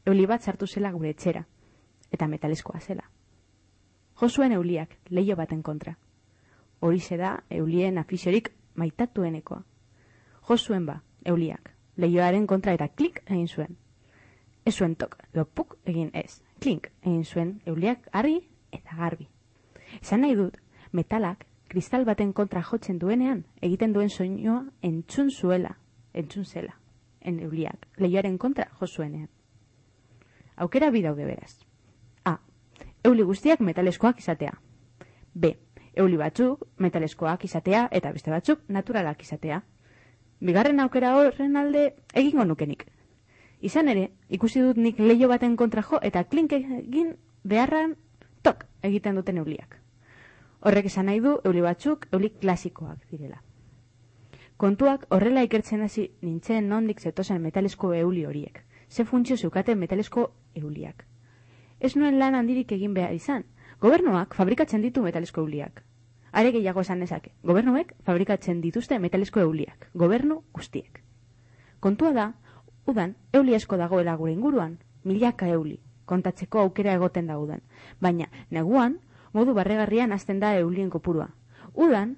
euli bat sartu zela gure etxera, eta metaleskoa zela. Josuen euliak leio baten kontra. Horixe da eulien afixorik maitatuenekoa. Josuen ba, euliak, leioaren kontra eta klik egin zuen. Ez zuen tok, lopuk egin ez. Klink egin zuen euliak argi eta garbi. Esan nahi dut, metalak kristal baten kontra jotzen duenean egiten duen soinua entzun zuela, entzun zela, en euliak, leioaren kontra jo zuenean. Aukera bi daude beraz. A. Euli guztiak metaleskoak izatea. B. Euli batzuk metaleskoak izatea eta beste batzuk naturalak izatea. Bigarren aukera horren alde egingo nukenik. Izan ere, ikusi dut nik leio baten kontra jo eta klink egin beharran tok egiten duten euliak. Horrek esan nahi du euli batzuk euli klasikoak direla. Kontuak horrela ikertzen hasi nintzen nondik zetozen metalesko euli horiek. Ze funtzio zeukaten metalesko euliak. Ez nuen lan handirik egin behar izan. Gobernuak fabrikatzen ditu metalesko euliak. Are gehiago esan dezake. Gobernuek fabrikatzen dituzte metalesko euliak. Gobernu guztiek. Kontua da, udan, euli asko dagoela gure inguruan, milaka euli, kontatzeko aukera egoten da udan. Baina, neguan, modu barregarrian hasten da eulien kopurua. Udan,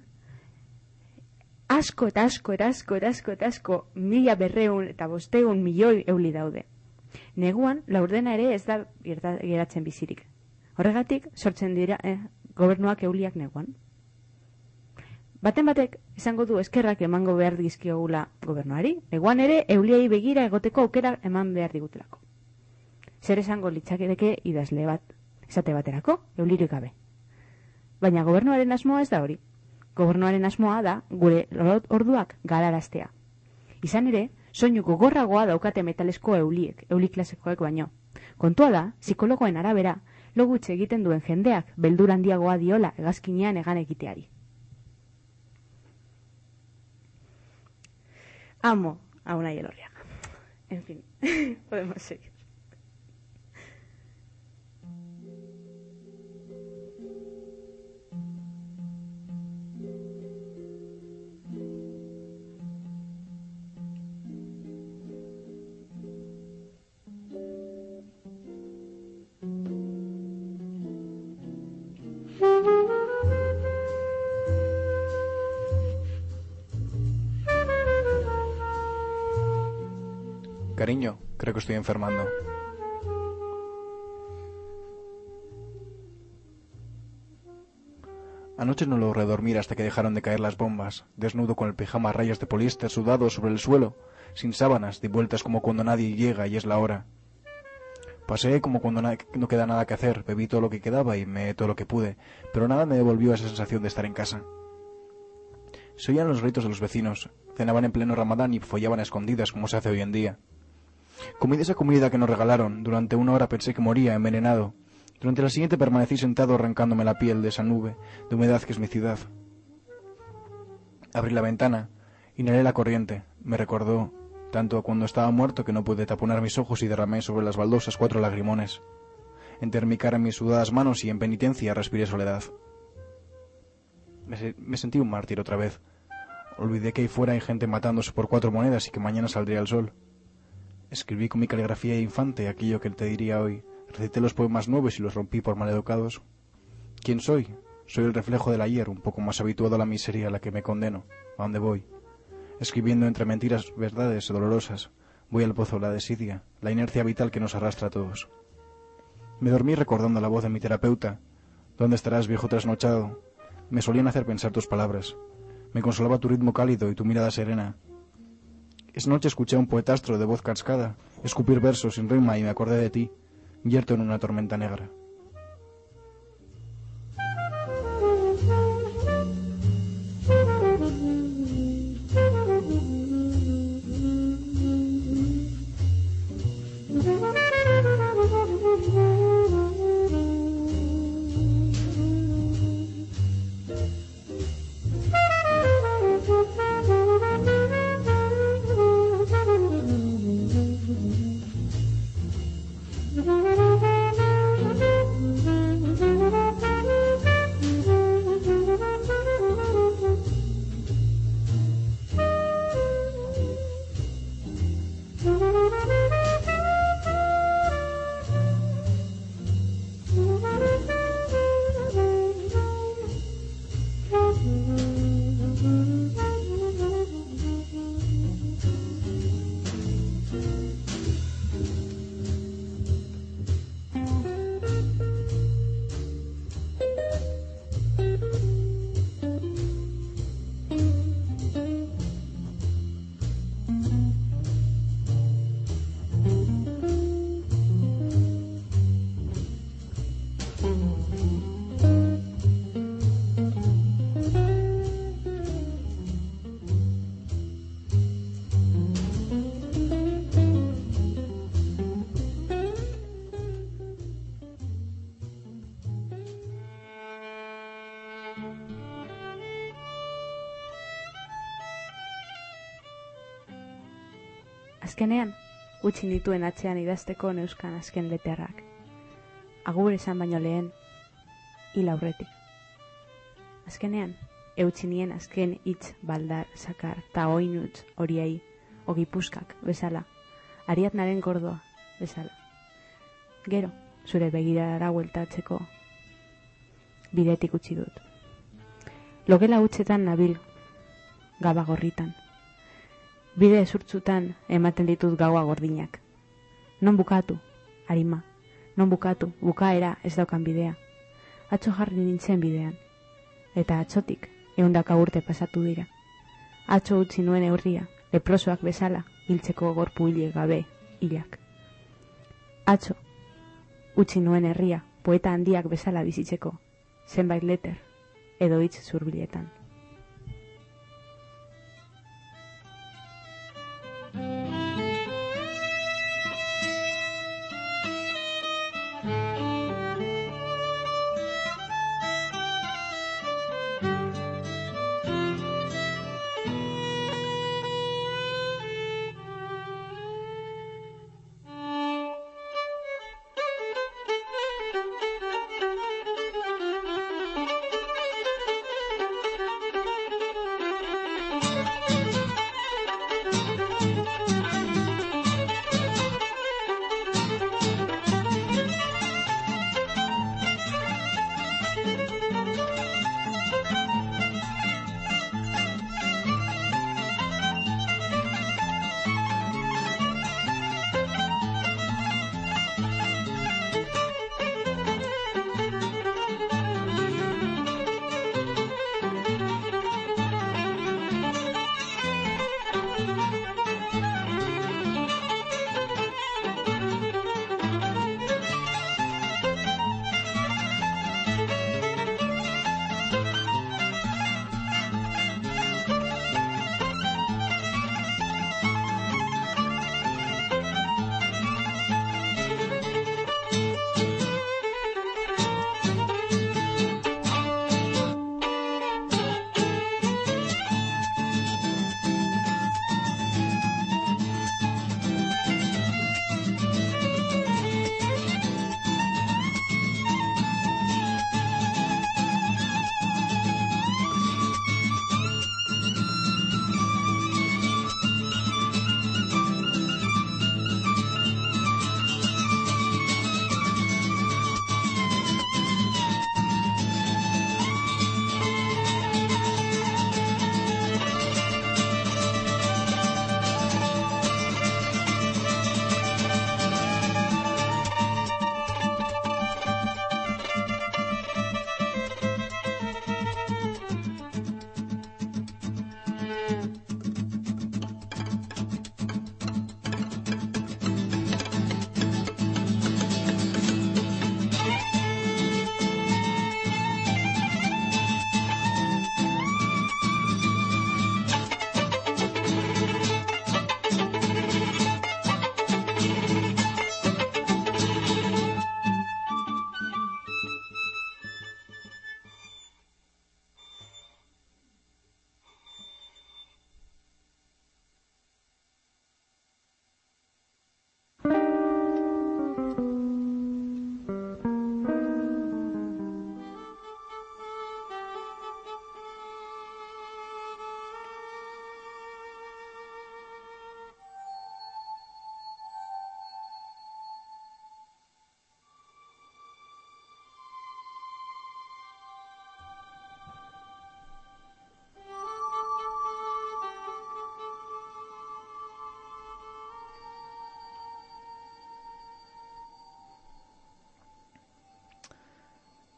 asko eta asko eta asko eta asko eta asko mila berreun eta bosteun milioi euli daude. Neguan, laurdena ere ez da geratzen bizirik. Horregatik, sortzen dira eh, gobernuak euliak neguan. Baten batek, esango du eskerrak emango behar dizkiogula gobernuari, neguan ere euliai begira egoteko aukera eman behar digutelako. Zer esango litzakedeke idazle bat, esate baterako, eulirik gabe. Baina gobernuaren asmoa ez da hori. Gobernuaren asmoa da gure orduak galaraztea. Izan ere, soinu gogorragoa daukate metalesko euliek, euli klasekoek baino. Kontua da, psikologoen arabera, logutxe egiten duen jendeak beldur handiagoa diola hegazkinean egan egiteari. Amo a una Elorriaga. En fin, podemos seguir. Cariño, creo que estoy enfermando. Anoche no logré dormir hasta que dejaron de caer las bombas, desnudo con el pijama a rayas de poliéster sudado sobre el suelo, sin sábanas, de vueltas como cuando nadie llega y es la hora. Pasé como cuando no queda nada que hacer, bebí todo lo que quedaba y me todo lo que pude, pero nada me devolvió esa sensación de estar en casa. Se oían los gritos de los vecinos, cenaban en pleno ramadán y follaban a escondidas como se hace hoy en día. Comí de esa comida que nos regalaron. Durante una hora pensé que moría, envenenado. Durante la siguiente permanecí sentado arrancándome la piel de esa nube de humedad que es mi ciudad. Abrí la ventana, inhalé la corriente. Me recordó tanto a cuando estaba muerto que no pude taponar mis ojos y derramé sobre las baldosas cuatro lagrimones. Enterré mi cara en mis sudadas manos y en penitencia respiré soledad. Me, me sentí un mártir otra vez. Olvidé que ahí fuera hay gente matándose por cuatro monedas y que mañana saldría el sol. Escribí con mi caligrafía infante aquello que te diría hoy. Recité los poemas nuevos y los rompí por maleducados. ¿Quién soy? Soy el reflejo del ayer, un poco más habituado a la miseria a la que me condeno. ¿A dónde voy? Escribiendo entre mentiras verdades dolorosas. Voy al pozo la desidia, la inercia vital que nos arrastra a todos. Me dormí recordando la voz de mi terapeuta. ¿Dónde estarás, viejo trasnochado? Me solían hacer pensar tus palabras. Me consolaba tu ritmo cálido y tu mirada serena. Esa noche escuché a un poetastro de voz cascada escupir versos sin rima y me acordé de ti, yerto en una tormenta negra. Azkenean, utzi nituen atzean idazteko neuskan azken leterrak. Agur esan baino lehen, hil aurretik. Azkenean, eutzi nien azken hitz baldar, sakar, ta oinutz horiei, ogipuskak, bezala, ariadnaren gordoa, bezala. Gero, zure begirara hueltatzeko bidetik utzi dut. Logela utzetan nabil, gaba gorritan. Bide ezurtzutan ematen ditut gaua gordinak. Non bukatu, arima. Non bukatu, bukaera ez daukan bidea. Atzo jarri nintzen bidean. Eta atzotik, eundaka urte pasatu dira. Atzo utzi nuen eurria, leprosoak bezala, hiltzeko gorpu hile gabe, hilak. Atzo, utzi nuen herria, poeta handiak bezala bizitzeko, zenbait letter, edo hitz zurbiletan.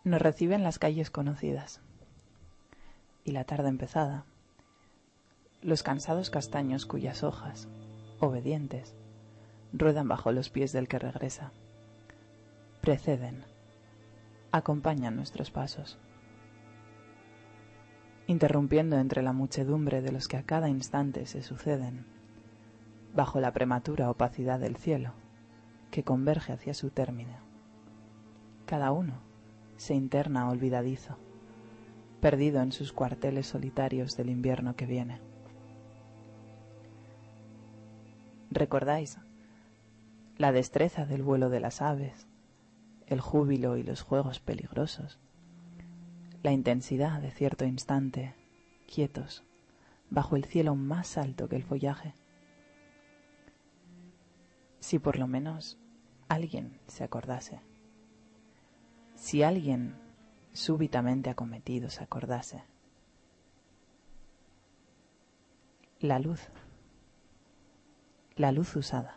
Nos reciben las calles conocidas y la tarde empezada. Los cansados castaños cuyas hojas, obedientes, ruedan bajo los pies del que regresa. Preceden, acompañan nuestros pasos, interrumpiendo entre la muchedumbre de los que a cada instante se suceden, bajo la prematura opacidad del cielo, que converge hacia su término. Cada uno se interna olvidadizo, perdido en sus cuarteles solitarios del invierno que viene. ¿Recordáis la destreza del vuelo de las aves, el júbilo y los juegos peligrosos, la intensidad de cierto instante, quietos, bajo el cielo más alto que el follaje? Si por lo menos alguien se acordase, si alguien súbitamente acometido se acordase, la luz. La luz usada.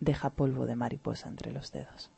Deja polvo de mariposa entre los dedos.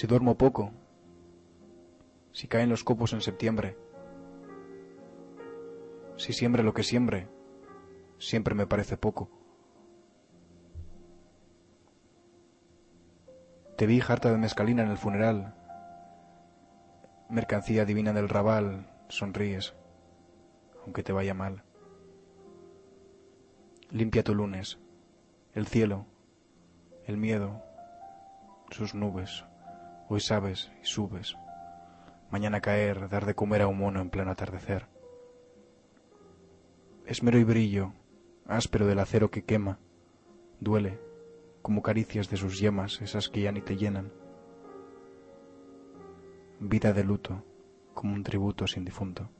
Si duermo poco. Si caen los copos en septiembre. Si siembre lo que siembre. Siempre me parece poco. Te vi harta de mezcalina en el funeral. Mercancía divina del rabal, sonríes, aunque te vaya mal. Limpia tu lunes, el cielo, el miedo, sus nubes. Hoy sabes y subes. Mañana caer, dar de comer a un mono en pleno atardecer. Esmero y brillo, áspero del acero que quema, duele, como caricias de sus yemas, esas que ya ni te llenan. Vida de luto, como un tributo sin difunto.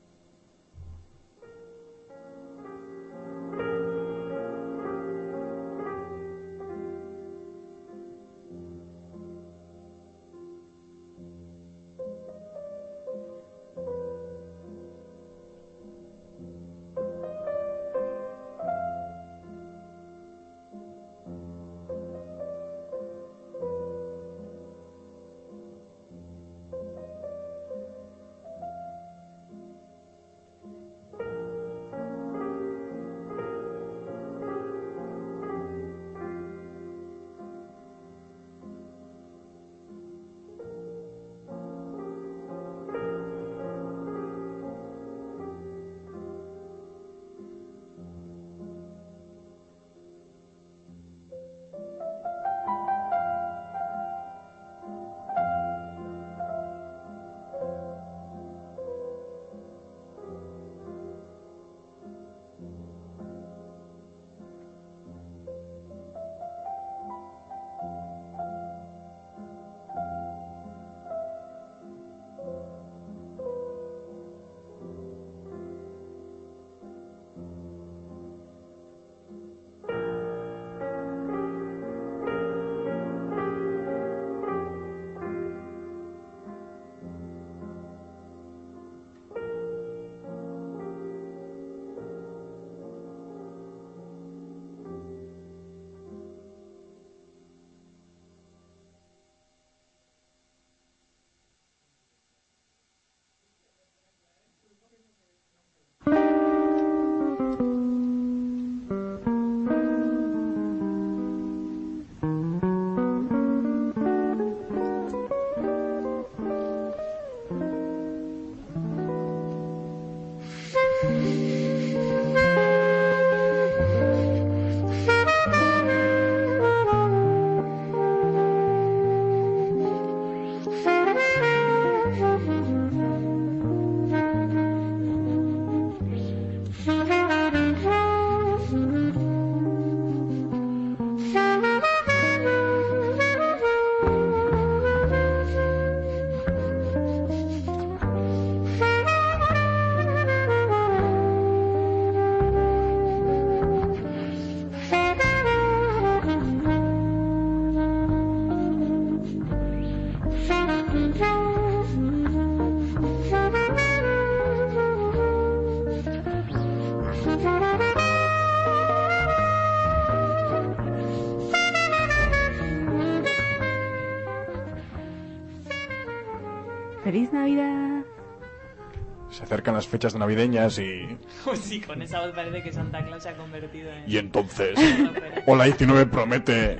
Se acercan las fechas navideñas y... Pues sí, con esa voz parece que Santa Claus se ha convertido en... Y entonces... Hola 19 promete...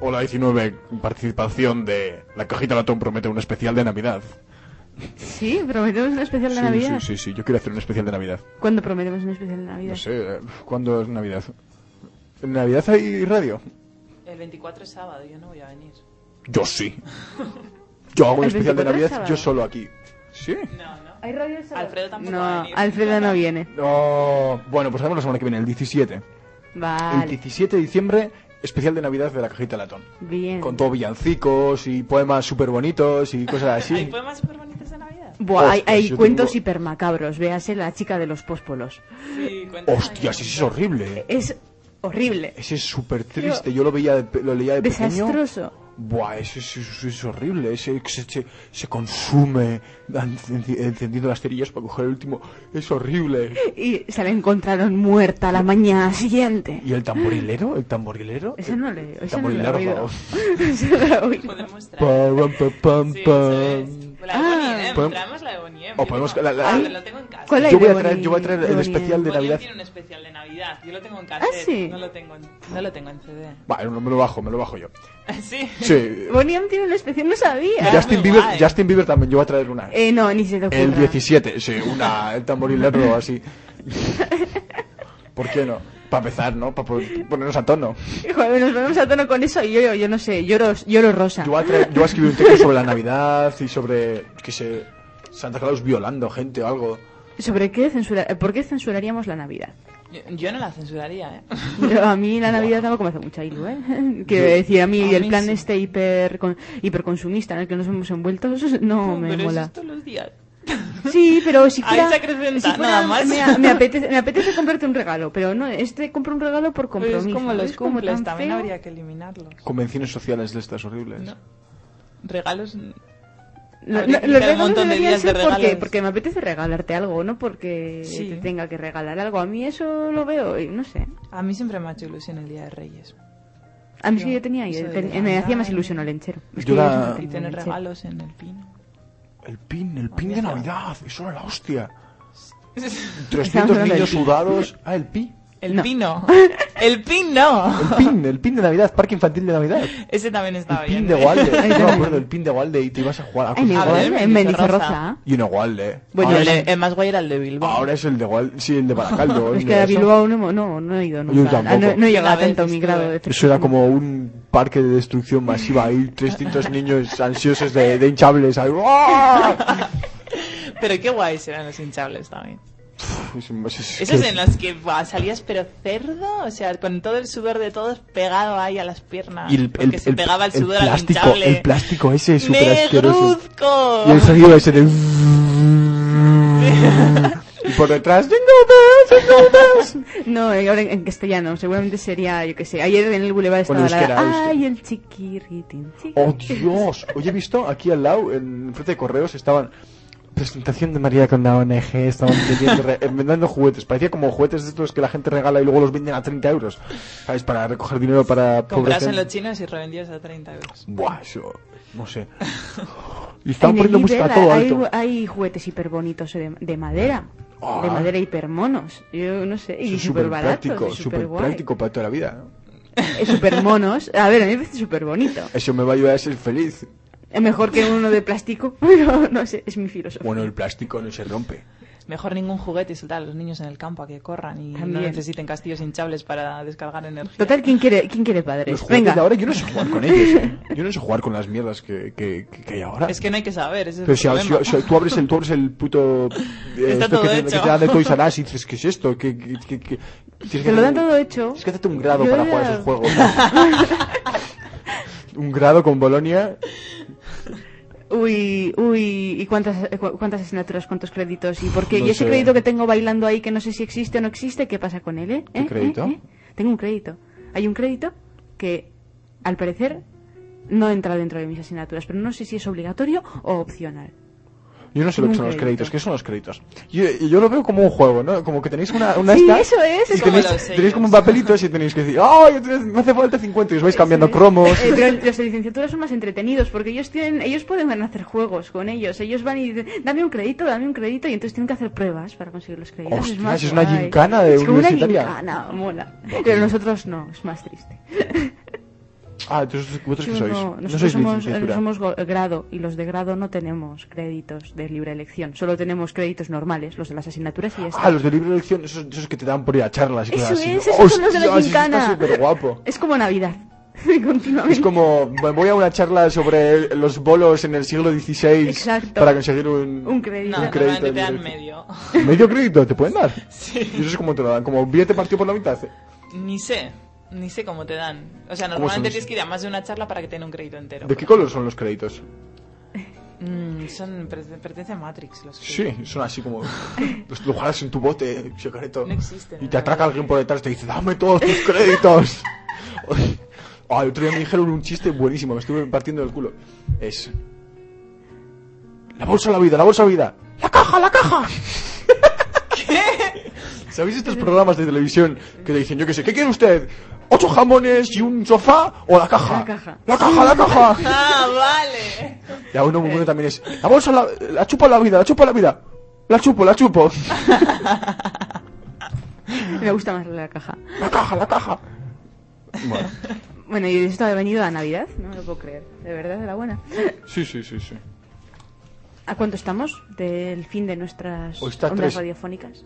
Hola 19 participación de... La cajita latón promete un especial de Navidad. Sí, prometemos un especial de sí, Navidad. sí, sí, sí, yo quiero hacer un especial de Navidad. ¿Cuándo prometemos un especial de Navidad? No sé, ¿cuándo es Navidad? ¿En Navidad hay radio? El 24 es sábado, yo no voy a venir. Yo sí. Yo hago un ¿El especial de 24 es Navidad sábado? yo solo aquí. ¿Sí? No, no. ¿Hay radio el sábado? Alfredo tampoco no, va a venir. Alfredo no viene. No, bueno, pues haremos la semana que viene, el 17. El Vale, 17 de diciembre, especial de Navidad de la cajita latón. bien. Con todo villancicos y poemas súper bonitos y cosas ¿Hay así. poemas súper bonitos de Navidad? Buah, hay, Ostras, hay yo cuentos tengo- hipermacabros. Véase la chica de los póspolos. Sí, cuéntame. Hostias, ese es horrible. Es horrible. Ese es súper triste. Yo lo veía, de pe- lo leía de pequeño. Desastroso. Buah, eso, eso- eso es horrible. ese- Se, se, se consume encendiendo las cerillas para coger el último. Es horrible. Y se la encontraron muerta a la mañana siguiente. ¿Y el tamborilero? ¿El tamborilero? Eso no le, El eso no lo he tamborilero, oído. Eso no lo he oído. Podemos traer. Pam, pam, pam, Sí, pam. es. La de Ah. Bonnie M, Podemos- traemos la de Bonnie M. o Yo podemos- tengo- la- la- Ah, lo tengo en casa. ¿Cuál Yo voy a traer, yo voy a traer el especial de Bonnie M Navidad. tiene un especial de Navidad. Yo lo tengo en cassette. Ah, sí. No lo tengo en, no lo tengo en CD. Vale, me lo bajo, me lo bajo yo. Sí. Sí. Bonnie M tiene una especie, no sabía. Ya. Justin muy Bieber, guay. Justin Bieber también, yo voy a traer una. Eh, no, ni se te ocurra. El 17, sí, una, el tamborilero así. ¿Por qué no? Para empezar, ¿no? Para ponernos a tono. Joder, nos ponemos a tono con eso y yo, yo, yo no sé, lloro, lloro rosa. Yo voy, a yo voy a escribir un texto sobre la Navidad y sobre que se Santa Claus violando gente o algo. ¿Sobre qué censura, por qué censuraríamos la Navidad? Yo, yo no la censuraría, ¿eh? Yo- a mí la Navidad tampoco me hace mucha ilu, ¿eh? Quiero Yo- decir, a mí A el mí plan sí. este hiper, con- hiperconsumista en el que nos hemos envuelto, eso no me pero mola. es todos los días. Sí, pero si Ahí fuera, se acrecenta, si fuera- nada más. Me, me apetece, me apetece comprarte un regalo, pero no, este compro un regalo por Pero compromiso. es como los es como cumples, tan también feo. habría que eliminarlos. Convenciones sociales de estas horribles. No. Regalos. Lo- que los regalos de deberían de ser porque, porque me apetece regalarte algo, no porque Sí. te tenga que regalar algo. A mí eso lo veo y no sé. A mí siempre me ha hecho ilusión el Día de Reyes. A mí sí Yo- que yo tenía, yo ten- me hacía más ilusión el lenchero. Es Yo que la- no Y tener regalos en el pino. El pin, el pin de. Navidad, eso era la hostia. Estamos 300 hablando del niños pin. sudados. Ah, el pi. El No. pino. El pino. El pin, el pin de Navidad, parque infantil de Navidad. Ese también estaba El bien. pin de ¿eh? Walde. Ahí No me acuerdo, el pin de Walde y te ibas a jugar a En cosas. A ver, igual, en. Y en Walde. Bueno, el- el, el más guay era el de Bilbao. Ahora es el de Walde, sí, el de Baracaldo. Es el que de a. Bilbao no, no, no he ido nunca. tampoco. Ah, no, no he llegado Una a tanto mi grado de Eso era como un parque de destrucción masiva. Hay 300 niños ansiosos de, de hinchables. ahí. ¡Ah! Pero qué guays eran los hinchables también. Es- es- es- Esos que- en los que salías pero cerdo, o sea, con todo el sudor de todos pegado ahí a las piernas. Y el, porque el- se el- pegaba el el sudor al plástico, hinchable. el plástico ese es súper asqueroso. Y el sonido ese de... por detrás... ¡Jingle bells, jingle bells! No, ahora en, en castellano, seguramente sería, yo qué sé. Ayer en el Boulevard estaba la. euskera. ¡Ay, el chiquirritín! ¡Oh! Dios! Hoy he visto aquí al lado, en frente de correos, estaban... Presentación de María con la ONG, estaban vendiendo, eh, vendiendo juguetes. Parecía como juguetes de estos que la gente regala y luego los venden a 30 euros. ¿Sabes? Para recoger dinero para Compras en los chinos y revendías a 30 euros. Buah, eso... No sé. Y el poniendo música a todo hay, alto. hay juguetes hiper bonitos de, de madera. Ah. De madera hiper monos. Yo no sé. Y súper y súper práctico para toda la vida. ¿no? Es súper monos. A ver, a mí me parece súper bonito. Eso me va a ayudar a ser feliz. Es mejor que uno de plástico, pero no sé, es mi filosofía. Bueno, el plástico no se rompe. Mejor ningún juguete y soltar a los niños en el campo a que corran y no necesiten castillos hinchables para descargar energía. Total, ¿quién quiere, quién quiere padres? Los juguetes Venga. de ahora yo no sé jugar con ellos. ¿eh? Yo no sé jugar con las mierdas que, que, que- hay ahora. Es que no hay que saber, ese es Pero el si, problema. si- si tú, abres el, tú abres el puto... eh, Está esto todo que, te- hecho. que te dan de Toys R Us y dices, ¿qué es esto? ¿Qué, qué, qué- qué- Tienes que Te lo dan todo hecho. Tienes que hacerte un grado Yo para ya- jugar esos juegos. un grado con Bolonia. Uy, uy, ¿y cuántas, eh, cu- cuántas asignaturas, cuántos créditos? ¿Y por qué? No ¿Y ese sé. crédito que tengo bailando ahí que no sé si existe o no existe? ¿Qué pasa con él, eh? ¿Qué ¿Eh? crédito? ¿Eh? ¿Eh? Tengo un crédito. Hay un crédito que, al parecer, no entra dentro de mis asignaturas, pero no sé si es obligatorio o opcional. Yo no sé lo que son los crédito. créditos. ¿Qué son los créditos? Yo, yo lo veo como un juego, ¿no? Como que tenéis una, una Sí, eso es, y es como tenéis, tenéis como un papelito y tenéis que decir, ¡ay, me hace falta 50! Y os vais cambiando cromos. Eh, pero los de licenciatura son más entretenidos porque ellos tienen, ellos pueden hacer juegos con ellos. Ellos van y dicen, dame un crédito, dame un crédito y entonces tienen que hacer pruebas para conseguir los créditos. Hostias, es más es una gincana de es como una universitaria. gincana, mola. Pero nosotros no, es más triste. Ah, entonces, ¿vosotros qué sois? no, No, nosotros sois somos, licenciatura. somos go- grado y los de grado no tenemos créditos de libre elección. Solo tenemos créditos normales, los de las asignaturas y ya está. Ah, los de libre elección, esos, esos que te dan por ir a charlas y Eso cosas así. es, esos son los de la eso gincana. Está súper guapo. Es como Navidad. Es como, voy a una charla sobre los bolos en el siglo XVI Exacto. para conseguir un, Un crédito. No, un crédito normalmente te dan medio. ¿Medio crédito te pueden dar? Sí. ¿Y eso es como te lo dan? ¿Como billete partido por la mitad? Ni sé, ni sé cómo te dan. O sea, ¿Cómo normalmente tienes que ir a más de una charla para que te den un crédito entero. ¿De qué color son los créditos? Mm, son, per- pertenece a Matrix los Sí, créditos. son así como. Los lo guardas en tu bote secreto. No existen, Y te atraca alguien por detrás y te dice: ¡Dame todos tus créditos! El otro día me dijeron un chiste buenísimo, me estuve partiendo del culo. Es. La bolsa de la vida, la bolsa de la vida. ¡La caja, la caja! ¿Qué? ¿Sabéis estos programas de televisión que le dicen, yo qué sé, ¿qué quiere usted? ¿Ocho jamones y un sofá o la caja? La caja. La caja, la caja. Ah, vale. Y a uno muy bueno también es, la bolsa, la, la chupo la vida, la chupo la vida. La chupo, la chupo. Me gusta más la caja. La caja, la caja. Bueno, Bueno, y esto ha venido a Navidad, no lo puedo creer. De verdad, de la buena. sí, sí, sí, sí. ¿A cuánto estamos del fin de nuestras ondas radiofónicas?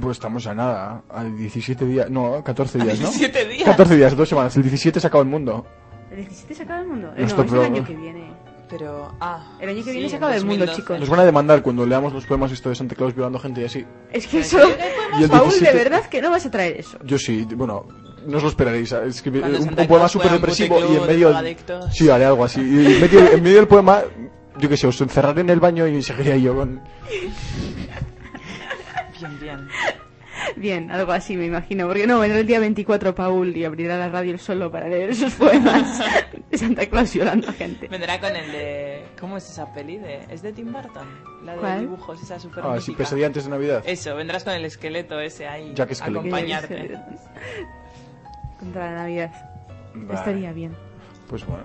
Pues estamos a nada, a 17 días, no, 14 días, ¿no? 17 días. 14 días, dos semanas. El 17 se acaba el mundo. ¿El 17 se acaba el mundo? Eh, no, es el año que viene. Pero, ah. El año que sí, viene se acaba el mundo, 2012. chicos. Nos van a demandar cuando leamos los poemas esto de Santa Claus violando gente y así. Es que eso... que Y el Paul, de 17 verdad que no vas a traer eso. Yo sí, bueno, no os lo esperaréis. Escribir Cuando un, un poema súper depresivo y en de medio... Sí, haré algo así. Y en medio, en medio del poema, yo qué sé, os encerraré en el baño y seguiría yo con... Bien, bien. Bien, algo así me imagino. Porque no, vendrá el día 24 Paul y abrirá la radio solo para leer esos poemas de Santa Claus violando a gente. Vendrá con el de. ¿Cómo es esa peli? De... ¿Es de Tim Burton? La de ¿Cuál? dibujos, esa super Ah, sí, pesadilla antes de Navidad. Eso, vendrás con el esqueleto ese ahí. Jack acompañarte. Contra la Navidad. Vale, Estaría bien. Pues bueno.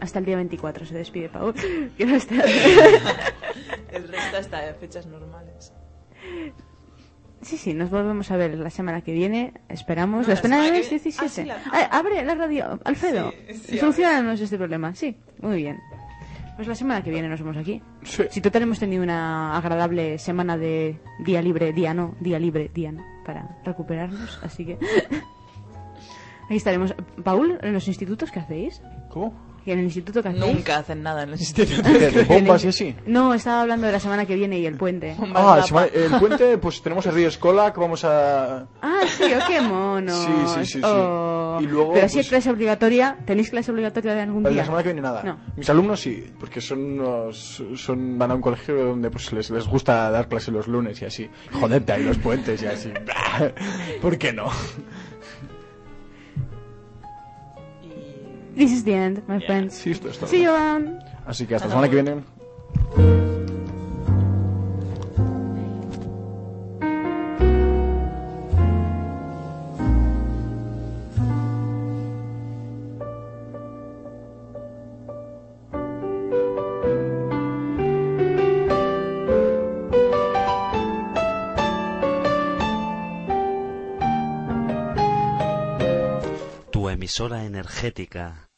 Hasta el día 24 se despide Paul. Que no está... El resto hasta de fechas normales. Sí, sí, nos volvemos a ver la semana que viene. Esperamos. No, la la semana semana es que viene- 17. Ah, sí, la- Ah, abre la radio. Alfredo, Sí, sí, solucionanos este problema. Sí, muy bien. Pues la semana que viene nos vemos aquí. Sí. Si total hemos tenido una agradable semana de día libre, día no, día libre, día no, para recuperarnos, así que ahí estaremos. Paul, en los institutos qué hacéis? ¿Cómo? ¿Y en el instituto qué hacéis? Nunca hacen nada en los institutos. ¿De, de bombas y así? No, estaba hablando de la semana que viene y el puente. Ah, el, el puente, pues tenemos el río Escola, que vamos a... Ah, sí, oh, qué mono. Sí, sí, sí, sí. Oh. Y luego, Pero si pues- es clase obligatoria, ¿tenéis clase obligatoria de algún La día? semana que viene nada. No. Mis alumnos sí, porque son unos, son van a un colegio donde pues les, les gusta dar clase los lunes y así. Jodete ahí los puentes y así. ¿Por qué no? This is the end, my Yeah. friends. Sí, esto es todo. See you around. Así que hasta la semana que viene. Energética